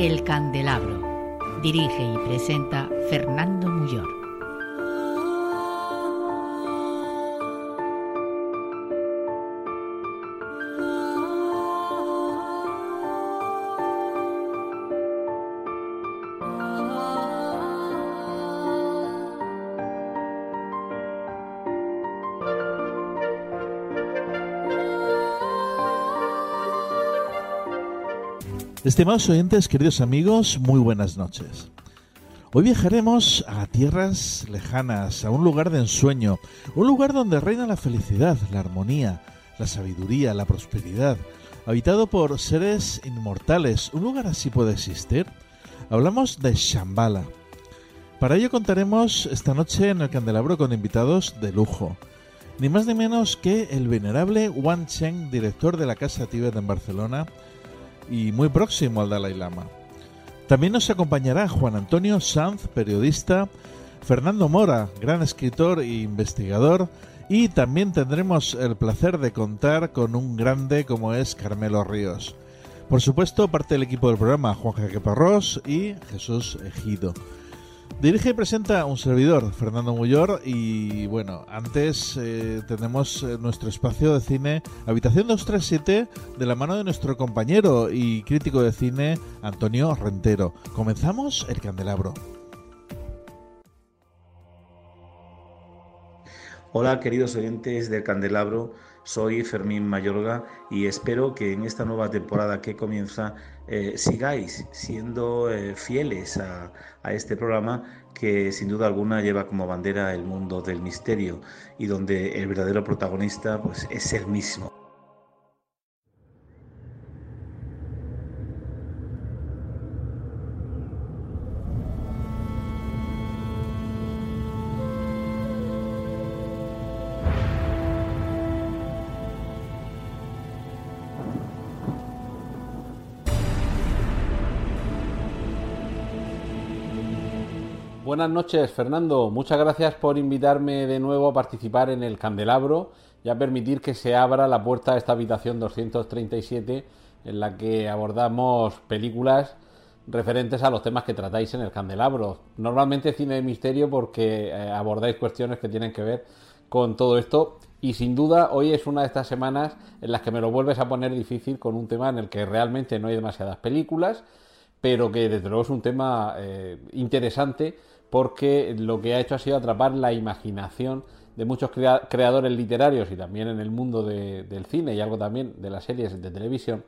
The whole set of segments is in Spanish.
El Candelabro. Dirige y presenta Fernando Muyor. Estimados oyentes, queridos amigos, muy buenas noches. Hoy viajaremos a tierras lejanas, a un lugar de ensueño, un lugar donde reina la felicidad, la armonía, la sabiduría, la prosperidad, habitado por seres inmortales. ¿Un lugar así puede existir? Hablamos de Shambhala. Para ello contaremos esta noche en el Candelabro con invitados de lujo. Ni más ni menos que el venerable Wan Cheng, director de la Casa Tíbet en Barcelona, y muy próximo al Dalai Lama. También nos acompañará Juan Antonio Sanz, periodista, Fernando Mora, gran escritor e investigador, y también tendremos el placer de contar con un grande como es Carmelo Ríos. Por supuesto, parte del equipo del programa Juan Jaque Parrós y Jesús Ejido. Dirige y presenta un servidor, Fernando Muyor, y bueno, antes eh, tenemos eh, nuestro espacio de cine Habitación 237 de la mano de nuestro compañero y crítico de cine Antonio Rentero. Comenzamos el candelabro. Hola queridos oyentes del candelabro, soy Fermín Mayorga y espero que en esta nueva temporada que comienza eh, sigáis siendo eh, fieles a, este programa que sin duda alguna lleva como bandera el mundo del misterio y donde el verdadero protagonista pues, es el mismo. Buenas noches, Fernando. Muchas gracias por invitarme de nuevo a participar en el Candelabro y a permitir que se abra la puerta de esta habitación 237 en la que abordamos películas referentes a los temas que tratáis en el Candelabro. Normalmente cine de misterio porque eh, abordáis cuestiones que tienen que ver con todo esto y sin duda hoy es una de estas semanas en las que me lo vuelves a poner difícil con un tema en el que realmente no hay demasiadas películas, pero que desde luego es un tema eh, interesante porque lo que ha hecho ha sido atrapar la imaginación de muchos creadores literarios y también en el mundo del cine y algo también de las series de televisión,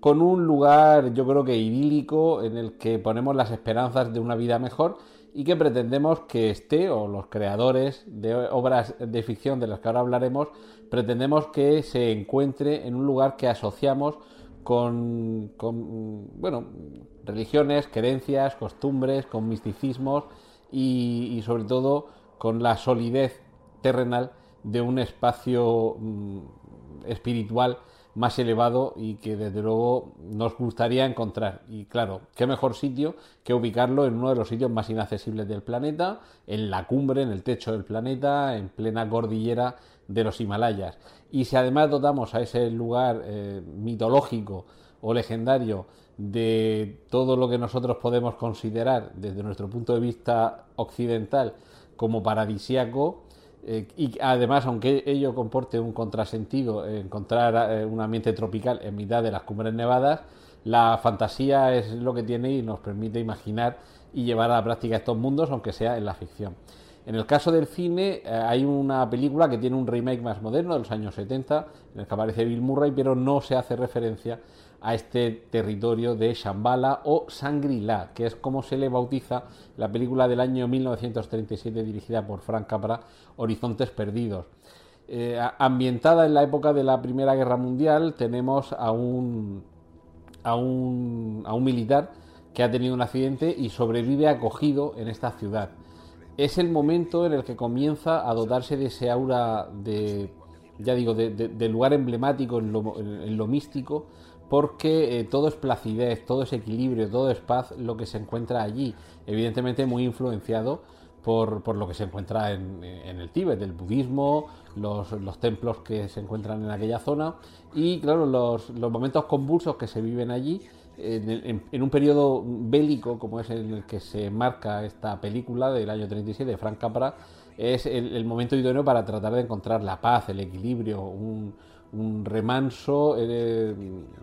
con un lugar yo creo que idílico en el que ponemos las esperanzas de una vida mejor y que pretendemos que esté, o los creadores de obras de ficción de las que ahora hablaremos, pretendemos que se encuentre en un lugar que asociamos con, bueno, religiones, creencias, costumbres, con misticismos y, sobre todo con la solidez terrenal de un espacio mm, espiritual más elevado y que desde luego nos gustaría encontrar. Y claro, qué mejor sitio que ubicarlo en uno de los sitios más inaccesibles del planeta, en la cumbre, en el techo del planeta, en plena cordillera de los Himalayas. Y si además dotamos a ese lugar eh, mitológico o legendario de todo lo que nosotros podemos considerar desde nuestro punto de vista occidental como paradisiaco, eh, y además, aunque ello comporte un contrasentido, encontrar eh, un ambiente tropical en mitad de las cumbres nevadas, la fantasía es lo que tiene y nos permite imaginar y llevar a la práctica estos mundos, aunque sea en la ficción. En el caso del cine, eh, hay una película que tiene un remake más moderno de los años 70, en el que aparece Bill Murray, pero no se hace referencia a este territorio de Shambhala o Shangri-La, que es como se le bautiza la película del año 1937 dirigida por Frank Capra, Horizontes Perdidos. Eh, ambientada en la época de la Primera Guerra Mundial, tenemos a un, a un, a un militar que ha tenido un accidente y sobrevive acogido en esta ciudad. Es el momento en el que comienza a dotarse de ese aura de, ya digo, de, lugar emblemático en lo, en lo místico, porque eh, todo es placidez, todo es equilibrio, todo es paz lo que se encuentra allí, evidentemente muy influenciado por, lo que se encuentra en, el Tíbet, el budismo, los, templos que se encuentran en aquella zona y claro, los, momentos convulsos que se viven allí en, un periodo bélico como es en el que se marca esta película del año 37 de Frank Capra, es el momento idóneo para tratar de encontrar la paz, el equilibrio, un, remanso, eh,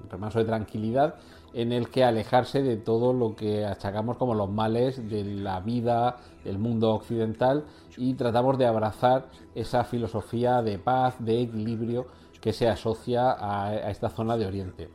remanso de tranquilidad en el que alejarse de todo lo que achacamos como los males de la vida, del mundo occidental y tratamos de abrazar esa filosofía de paz, de equilibrio que se asocia a, esta zona de Oriente.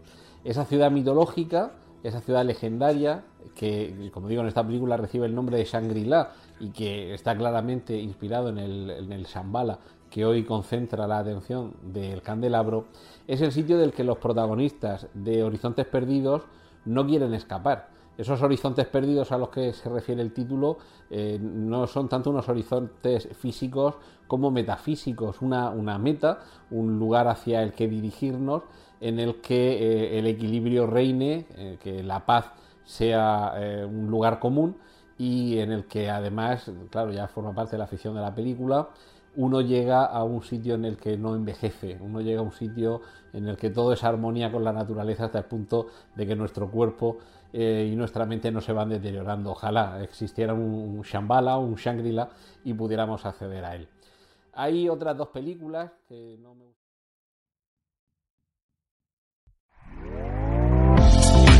Esa ciudad mitológica, esa ciudad legendaria, que como digo en esta película recibe el nombre de Shangri-La y que está claramente inspirado en el, en el Shambhala que hoy concentra la atención del candelabro, es el sitio del que los protagonistas de Horizontes Perdidos no quieren escapar. Esos horizontes perdidos a los que se refiere el título eh, no son tanto unos horizontes físicos como metafísicos, una, meta, un lugar hacia el que dirigirnos, en el que eh, el equilibrio reine, eh, que la paz sea un lugar común y en el que además, claro, ya forma parte de la ficción de la película, uno llega a un sitio en el que no envejece, uno llega a un sitio en el que todo es armonía con la naturaleza hasta el punto de que nuestro cuerpo eh, y nuestra mente no se van deteriorando. Ojalá existiera un, Shambhala, un Shangri-La y pudiéramos acceder a él. Hay otras dos películas que no me